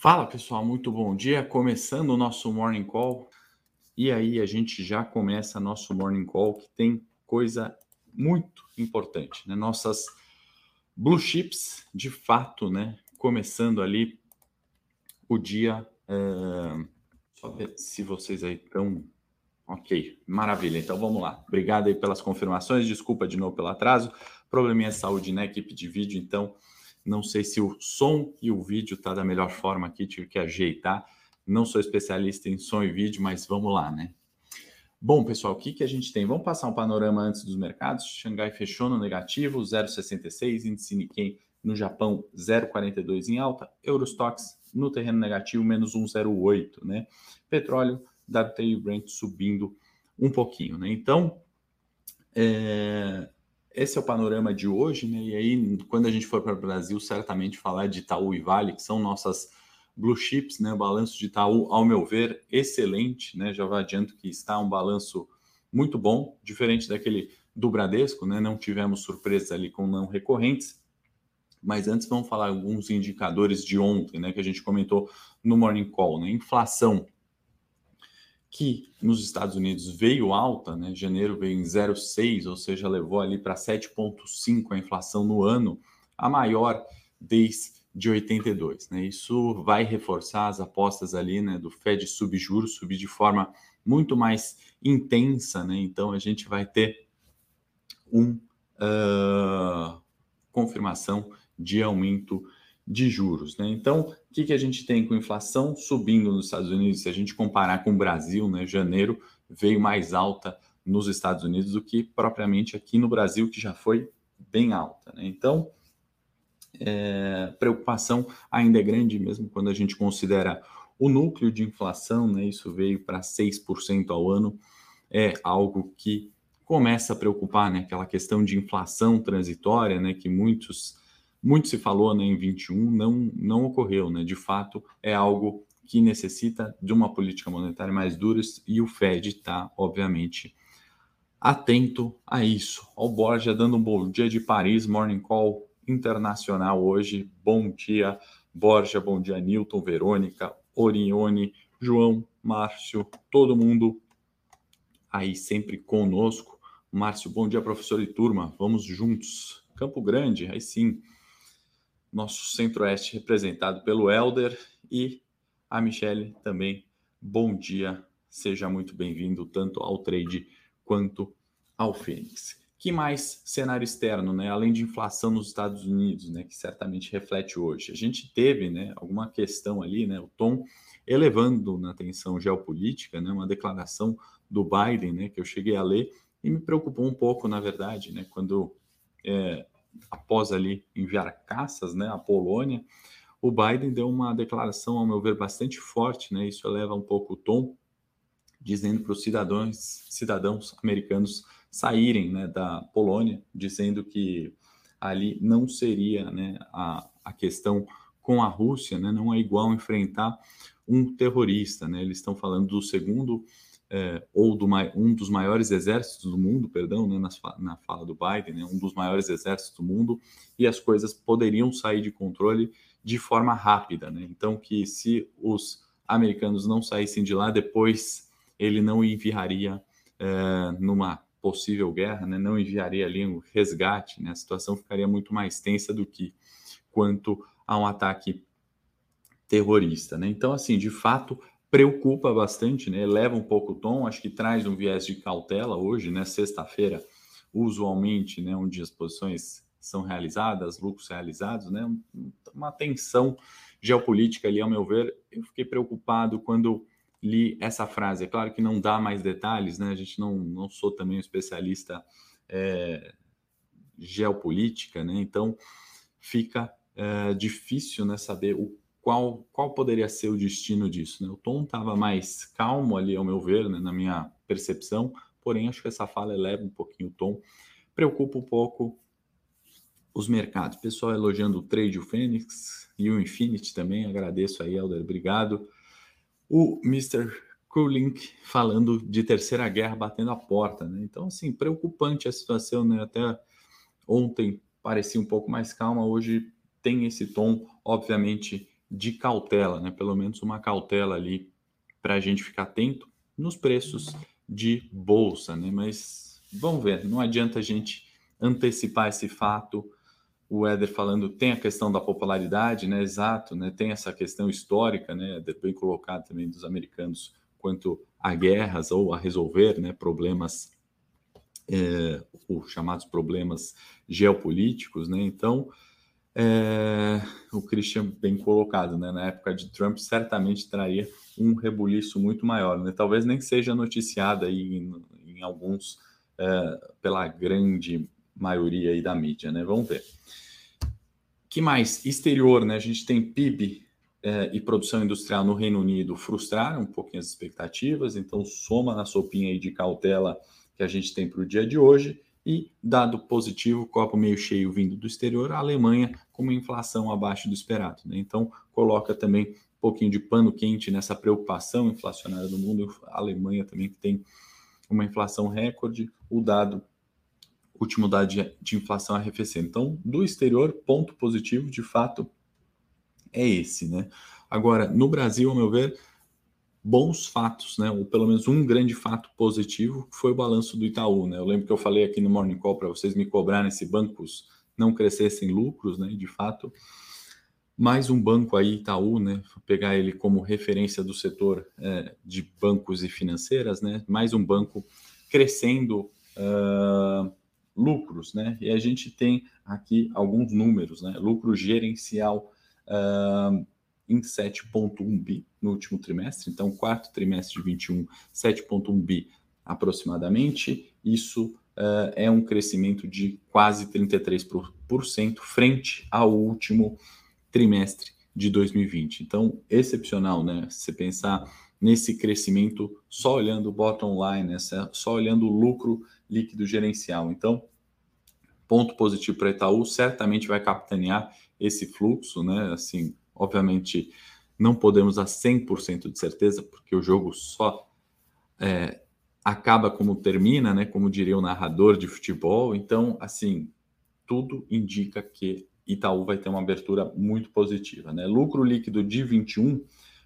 Fala pessoal, muito bom dia. Começando o nosso Morning Call. E aí a gente já começa nosso Morning Call que tem coisa muito importante, né? Nossas blue chips, de fato, né? Começando ali o dia. É... Só ver se vocês aí estão. Ok, maravilha. Então vamos lá. Obrigado aí pelas confirmações. Desculpa de novo pelo atraso. Probleminha de saúde na equipe de vídeo, então não sei se o som e o vídeo tá da melhor forma aqui, tive que ajeitar. Não sou especialista em som e vídeo, mas vamos lá, né? Bom, pessoal, o que, que a gente tem? Vamos passar um panorama antes dos mercados. Xangai fechou no negativo, 0,66, índice Nikkei no Japão 0,42 em alta, Eurostox no terreno negativo menos 1,08, né? Petróleo, WTI Brent subindo um pouquinho, né? Então, é, esse é o panorama de hoje, né? E aí, quando a gente for para o Brasil, certamente falar de Itaú e Vale, que são nossas blue chips, né? O balanço de Itaú, ao meu ver, excelente, né? Já adianto que está um balanço muito bom, diferente daquele do Bradesco, né? Não tivemos surpresas ali com não recorrentes. Mas antes vamos falar alguns indicadores de ontem, né? Que a gente comentou no Morning Call, né? Inflação que nos Estados Unidos veio alta, né? Janeiro veio em 0,6, ou seja, levou ali para 7,5 a inflação no ano, a maior desde 82, né? Isso vai reforçar as apostas ali, né, do Fed subjuros, subir de forma muito mais intensa, né? Então a gente vai ter um uh, confirmação de aumento de juros. Né? Então, o que, que a gente tem com inflação subindo nos Estados Unidos? Se a gente comparar com o Brasil, né, janeiro veio mais alta nos Estados Unidos do que propriamente aqui no Brasil, que já foi bem alta. Né? Então, é, preocupação ainda é grande, mesmo quando a gente considera o núcleo de inflação, né, isso veio para 6% ao ano, é algo que começa a preocupar, né, aquela questão de inflação transitória, né, que muitos muito se falou né, em 21, não, não ocorreu. Né? De fato, é algo que necessita de uma política monetária mais dura e o Fed está, obviamente, atento a isso. O Borja dando um bom dia de Paris, Morning Call internacional hoje. Bom dia, Borja, bom dia, Newton, Verônica, Orione, João, Márcio, todo mundo aí sempre conosco. Márcio, bom dia, professor e turma. Vamos juntos. Campo Grande, aí sim nosso centro-oeste representado pelo Elder e a Michelle também. Bom dia, seja muito bem-vindo tanto ao trade quanto ao Fênix. Que mais cenário externo, né? Além de inflação nos Estados Unidos, né, que certamente reflete hoje. A gente teve, né, alguma questão ali, né, o tom elevando na tensão geopolítica, né, uma declaração do Biden, né, que eu cheguei a ler e me preocupou um pouco, na verdade, né, quando é, após ali enviar caças né, à Polônia, o Biden deu uma declaração, ao meu ver, bastante forte, né? Isso eleva um pouco o tom, dizendo para os cidadãos, cidadãos americanos saírem né, da Polônia, dizendo que ali não seria né, a, a questão com a Rússia, né, não é igual enfrentar um terrorista. Né? Eles estão falando do segundo é, ou do, um dos maiores exércitos do mundo, perdão, né, na, fala do Biden, né, um dos maiores exércitos do mundo, e as coisas poderiam sair de controle de forma rápida. Né? Então, que se os americanos não saíssem de lá, depois ele não enviaria é, numa possível guerra, né, não enviaria ali um resgate, né, a situação ficaria muito mais tensa do que quanto a um ataque terrorista. Né? Então, assim, de fato, preocupa bastante, né? Eleva um pouco o tom, acho que traz um viés de cautela hoje, né? Sexta-feira, usualmente, né? Onde as posições são realizadas, lucros realizados, né? Uma tensão geopolítica ali, ao meu ver. Eu fiquei preocupado quando li essa frase. É claro que não dá mais detalhes, né? A gente não, não sou também um especialista é, geopolítica, né? Então fica é, difícil, né? Saber o qual, qual poderia ser o destino disso. Né? O tom estava mais calmo ali, ao meu ver, né, na minha percepção, porém acho que essa fala eleva um pouquinho o tom, preocupa um pouco os mercados. Pessoal elogiando o trade, o Fênix e o Infinity também, agradeço aí, Helder, obrigado. O Mr. Cooling falando de terceira guerra batendo a porta, né? Então, assim, preocupante a situação, né? Até ontem parecia um pouco mais calma, hoje tem esse tom, obviamente, de cautela, né? Pelo menos uma cautela ali para a gente ficar atento nos preços de bolsa, né? Mas vamos ver, não adianta a gente antecipar esse fato. O Éder falando tem a questão da popularidade, né? Exato, né? Tem essa questão histórica, né? Éder, bem colocado também dos americanos quanto a guerras ou a resolver, né? Problemas, é, os chamados problemas geopolíticos, né? Então, é, o Christian bem colocado, né? Na época de Trump, certamente traria um rebuliço muito maior, né? Talvez nem seja noticiada aí em, em alguns é, pela grande maioria aí da mídia, né? Vamos ver. Que mais? Exterior, né? A gente tem PIB é, e produção industrial no Reino Unido frustraram um pouquinho as expectativas, então soma na sopinha aí de cautela que a gente tem para o dia de hoje. E dado positivo, copo meio cheio vindo do exterior, a Alemanha com uma inflação abaixo do esperado. Né? Então, coloca também um pouquinho de pano quente nessa preocupação inflacionária do mundo. A Alemanha também que tem uma inflação recorde, o dado, último dado de, de inflação arrefecendo. Então, do exterior, ponto positivo, de fato, é esse. Né? Agora, no Brasil, ao meu ver, bons fatos, né? Ou pelo menos um grande fato positivo foi o balanço do Itaú, né? Eu lembro que eu falei aqui no Morning Call para vocês me cobrarem se bancos não crescessem lucros, né? De fato, mais um banco aí, Itaú, né? Vou pegar ele como referência do setor é, de bancos e financeiras, né? Mais um banco crescendo uh, lucros, né? E a gente tem aqui alguns números, né? Lucro gerencial uh, em 7,1 bi no último trimestre, então quarto trimestre de 21, 7,1 bi aproximadamente. Isso uh, é um crescimento de quase 33% frente ao último trimestre de 2020. Então, excepcional, né? Se pensar nesse crescimento só olhando o bottom line, né? só olhando o lucro líquido gerencial. Então, ponto positivo para Itaú, certamente vai capitanear esse fluxo, né? Assim, Obviamente, não podemos dar 100% de certeza, porque o jogo só é, acaba como termina, né? Como diria o narrador de futebol. Então, assim, tudo indica que Itaú vai ter uma abertura muito positiva, né? Lucro líquido de 21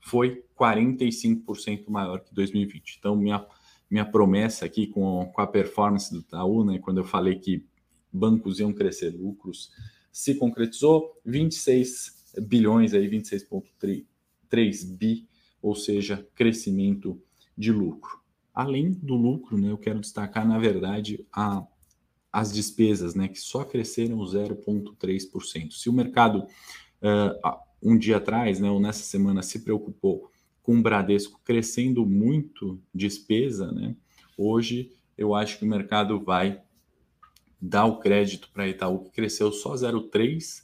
foi 45% maior que 2020. Então, minha, minha promessa aqui com, com a performance do Itaú, né? Quando eu falei que bancos iam crescer lucros, se concretizou. 26 bilhões aí, 26,3 bi, ou seja, crescimento de lucro. Além do lucro, né, eu quero destacar, na verdade, a, as despesas, né, que só cresceram 0,3%. Se o mercado, uh, um dia atrás, né, ou nessa semana, se preocupou com o Bradesco crescendo muito despesa, né, hoje eu acho que o mercado vai dar o crédito para Itaú, que cresceu só 0,3%,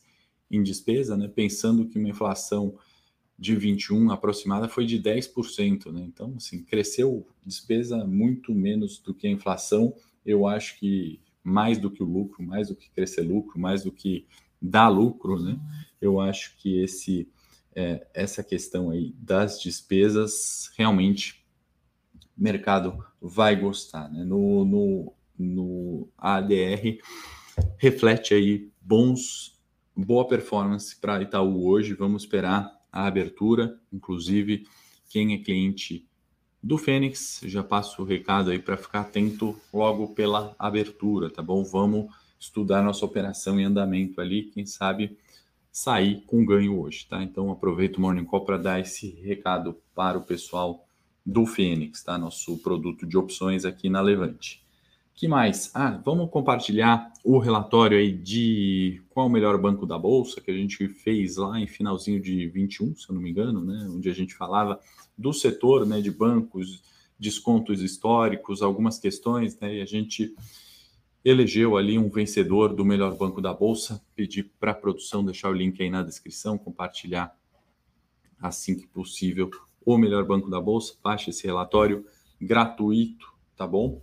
em despesa, né, pensando que uma inflação de 21 aproximada foi de 10%, né? Então, assim, cresceu despesa muito menos do que a inflação. Eu acho que mais do que o lucro, mais do que crescer lucro, mais do que dar lucro, né? Eu acho que esse é, essa questão aí das despesas realmente o mercado vai gostar, né? No, no, no ADR reflete aí bons boa performance para Itaú hoje. Vamos esperar a abertura. Inclusive, quem é cliente do Fênix, já passo o recado aí para ficar atento logo pela abertura, tá bom? Vamos estudar nossa operação em andamento ali, quem sabe sair com ganho hoje, tá? Então aproveito o Morning Call para dar esse recado para o pessoal do Fênix, tá? Nosso produto de opções aqui na Levante que mais? Ah, vamos compartilhar o relatório aí de qual o melhor banco da bolsa que a gente fez lá em finalzinho de 21, se eu não me engano, né, onde a gente falava do setor, né, de bancos, descontos históricos, algumas questões, né, e a gente elegeu ali um vencedor do melhor banco da bolsa. Pedi para a produção deixar o link aí na descrição, compartilhar assim que possível o melhor banco da bolsa. Baixe esse relatório gratuito, tá bom?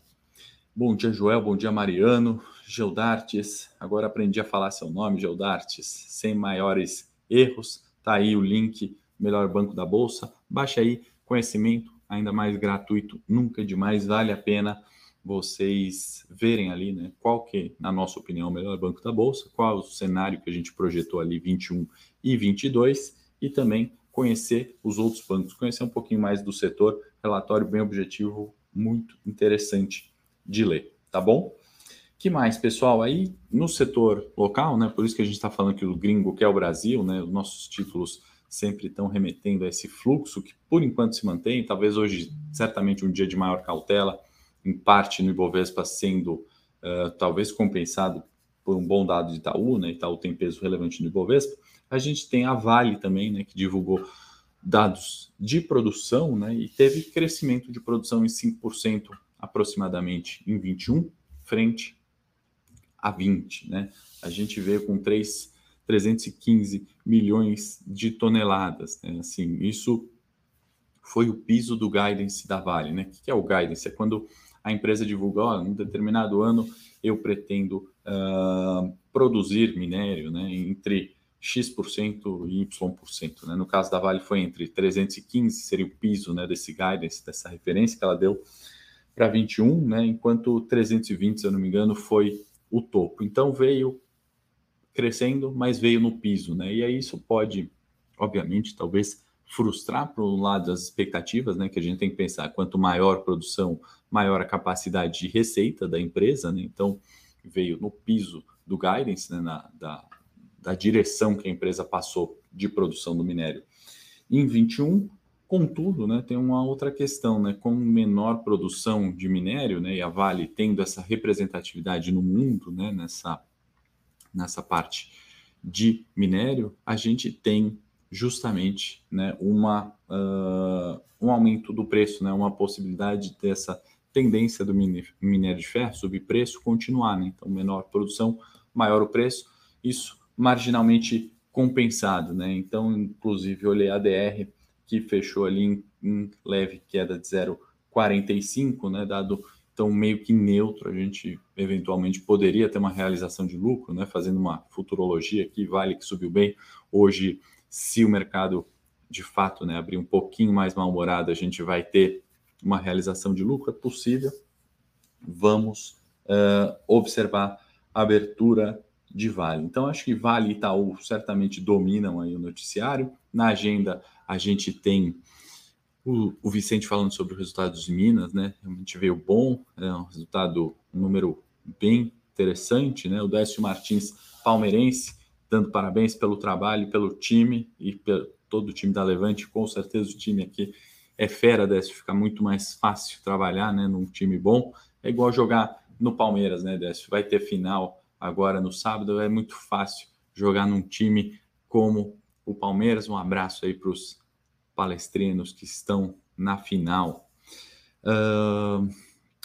Bom dia, Joel. Bom dia, Mariano. Geldartes. Agora aprendi a falar seu nome, Geldartes, sem maiores erros. Tá aí o link, melhor banco da bolsa. Baixa aí, conhecimento ainda mais gratuito, nunca demais, vale a pena vocês verem ali, né, qual que, na nossa opinião, é o melhor banco da bolsa, qual é o cenário que a gente projetou ali 21 e 22 e também conhecer os outros bancos, conhecer um pouquinho mais do setor. Relatório bem objetivo, muito interessante de ler, tá bom? Que mais, pessoal? Aí no setor local, né? Por isso que a gente está falando que o gringo quer o Brasil, né? Os nossos títulos sempre estão remetendo a esse fluxo que por enquanto se mantém. Talvez hoje, certamente, um dia de maior cautela, em parte no Ibovespa sendo uh, talvez compensado por um bom dado de Itaú, né? Itaú tem peso relevante no Ibovespa. A gente tem a Vale também, né? Que divulgou dados de produção, né? E teve crescimento de produção em 5% aproximadamente em 21, frente a 20, né? A gente veio com 3, 315 milhões de toneladas, né? Assim, isso foi o piso do guidance da Vale, né? O que é o guidance? É quando a empresa divulga, ó, em um determinado ano eu pretendo uh, produzir minério né, entre X% e Y%. Né? No caso da Vale foi entre 315, seria o piso né, desse guidance, dessa referência que ela deu para 21, né, enquanto 320, se eu não me engano, foi o topo. Então veio crescendo, mas veio no piso. Né? E aí isso pode, obviamente, talvez frustrar para um lado as expectativas, né, que a gente tem que pensar, quanto maior a produção, maior a capacidade de receita da empresa, né? Então veio no piso do guidance, né, na, da, da direção que a empresa passou de produção do minério. Em 21, contudo, né, tem uma outra questão, né, com menor produção de minério, né, e a Vale tendo essa representatividade no mundo, né, nessa nessa parte de minério, a gente tem justamente né, uma, uh, um aumento do preço, né, uma possibilidade dessa tendência do minério de ferro subir preço continuar. Né? Então, menor produção, maior o preço, isso marginalmente compensado. Né? Então, inclusive, olhei a DR que fechou ali em, em leve queda de 0,45, né, dado então meio que neutro, a gente eventualmente poderia ter uma realização de lucro, né, fazendo uma futurologia aqui, vale que subiu bem, hoje se o mercado de fato né, abrir um pouquinho mais mal-humorado, a gente vai ter uma realização de lucro, é possível. Vamos uh, observar a abertura de Vale. Então, acho que Vale e Itaú certamente dominam aí o noticiário. Na agenda, a gente tem o, o Vicente falando sobre o resultado de Minas, né? Realmente veio bom, é um resultado, um número bem interessante, né? O Décio Martins, palmeirense, dando parabéns pelo trabalho, pelo time e pelo todo o time da Levante. Com certeza o time aqui é fera, Décio. Fica muito mais fácil trabalhar né, num time bom. É igual jogar no Palmeiras, né, Décio? Vai ter final agora no sábado. É muito fácil jogar num time como o Palmeiras. Um abraço aí para os palestrinos que estão na final. Uh,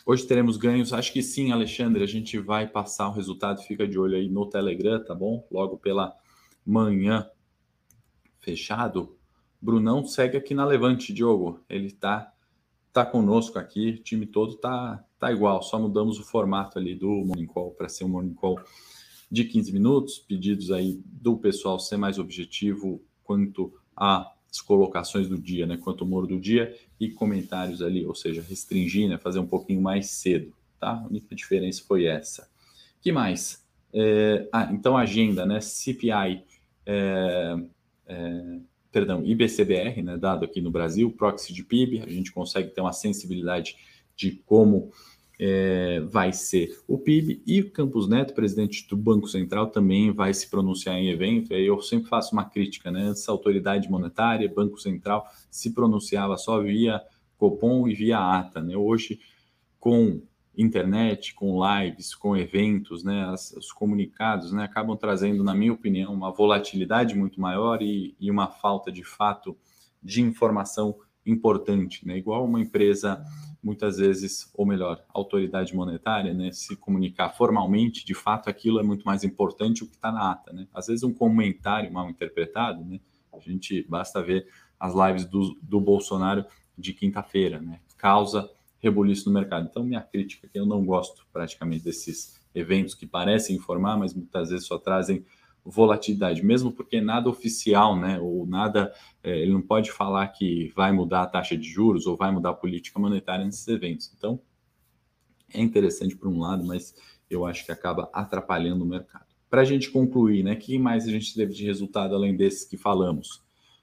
Hoje teremos ganhos? Acho que sim, Alexandre. A gente vai passar o resultado. Fica de olho aí no Telegram, tá bom? Logo pela manhã. Fechado. Brunão segue aqui na Levante, Diogo. Ele tá, tá conosco aqui. O time todo tá, tá igual. Só mudamos o formato ali do Morning Call para ser um Morning Call de 15 minutos. Pedidos aí do pessoal ser mais objetivo quanto as colocações do dia, né, quanto humor do dia e comentários ali, ou seja, restringir, né, fazer um pouquinho mais cedo, tá? A única diferença foi essa. Que mais? É, ah, então agenda, né, CPI, é, é, perdão, IBCBR, né, dado aqui no Brasil, proxy de PIB, a gente consegue ter uma sensibilidade de como é, vai ser o PIB e o Campos Neto, presidente do Banco Central, também vai se pronunciar em evento. Eu sempre faço uma crítica, né? Essa autoridade monetária, Banco Central, se pronunciava só via Copom e via ata, né? Hoje, com internet, com lives, com eventos, né? As, os comunicados, né? Acabam trazendo, na minha opinião, uma volatilidade muito maior e, e uma falta de fato de informação importante, né? Igual uma empresa muitas vezes, ou melhor, autoridade monetária, né, se comunicar formalmente, de fato, aquilo é muito mais importante o que está na ata, né? Às vezes um comentário mal interpretado, né? A gente basta ver as lives do, do Bolsonaro de quinta-feira, né? Causa rebuliço no mercado. Então, minha crítica é que eu não gosto praticamente desses eventos que parecem informar, mas muitas vezes só trazem volatilidade, mesmo porque nada oficial, né, ou nada, é, ele não pode falar que vai mudar a taxa de juros ou vai mudar a política monetária nesses eventos. Então, é interessante por um lado, mas eu acho que acaba atrapalhando o mercado. Para a gente concluir, né, que mais a gente teve de resultado além desses que falamos?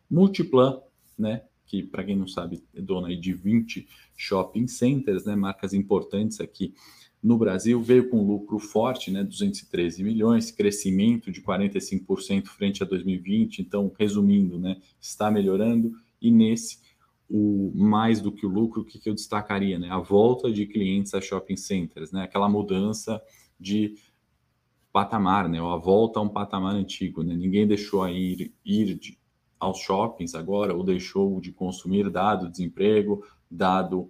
Multiplan, né, que para quem não sabe é dona de 20 shopping centers, né, marcas importantes aqui no Brasil, veio com lucro forte, né, 213 milhões, crescimento de 45% frente a 2020, então, resumindo, né, está melhorando, e nesse, o mais do que o lucro, o que, que eu destacaria, né, a volta de clientes a shopping centers, né, aquela mudança de patamar, né, ou a volta a um patamar antigo, né, ninguém deixou a ir, ir de, aos shoppings agora ou deixou de consumir dado desemprego, dado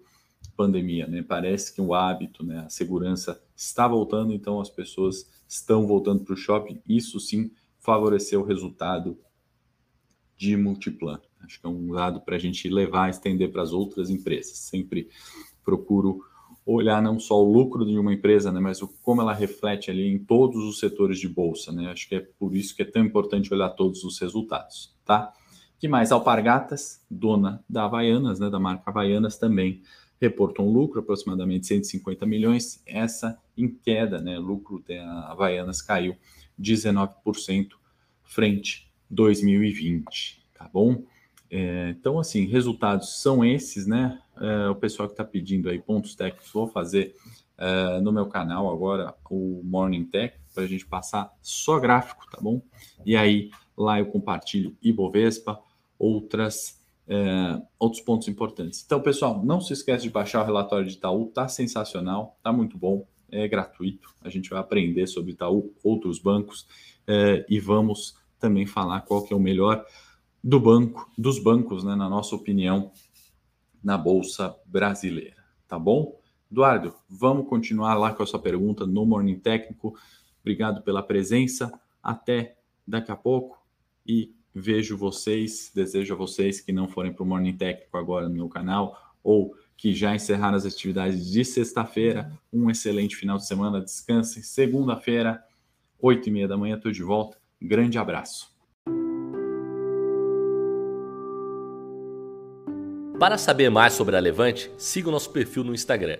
pandemia, né? Parece que o hábito, né, a segurança está voltando, então as pessoas estão voltando para o shopping. Isso sim favoreceu o resultado de Multiplan. Acho que é um dado para a gente levar, estender para as outras empresas. Sempre procuro olhar não só o lucro de uma empresa, né, mas o, como ela reflete ali em todos os setores de bolsa, né? Acho que é por isso que é tão importante olhar todos os resultados, tá? Que mais? Alpargatas, dona da Havaianas, né, da marca Havaianas também, reportou um lucro aproximadamente 150 milhões, essa em queda, né, lucro da Havaianas caiu 19% frente 2020, tá bom? É, então, assim, resultados são esses, né? É, o pessoal que está pedindo aí pontos técnicos, vou fazer é, no meu canal agora o Morning Tech, para a gente passar só gráfico, tá bom? E aí, lá eu compartilho Ibovespa, outras é, outros pontos importantes. Então, pessoal, não se esqueça de baixar o relatório de Itaú, tá sensacional, tá muito bom, é gratuito. A gente vai aprender sobre Itaú, outros bancos é, e vamos também falar qual que é o melhor do banco, dos bancos, né, na nossa opinião, na bolsa brasileira, tá bom? Eduardo, vamos continuar lá com a sua pergunta no Morning Técnico. Obrigado pela presença. Até daqui a pouco e vejo vocês, desejo a vocês que não forem para o Morning Técnico agora no meu canal ou que já encerraram as atividades de sexta-feira, um excelente final de semana, descansem. Segunda-feira, oito e meia da manhã, estou de volta. Grande abraço. Para saber mais sobre a Levante, siga o nosso perfil no Instagram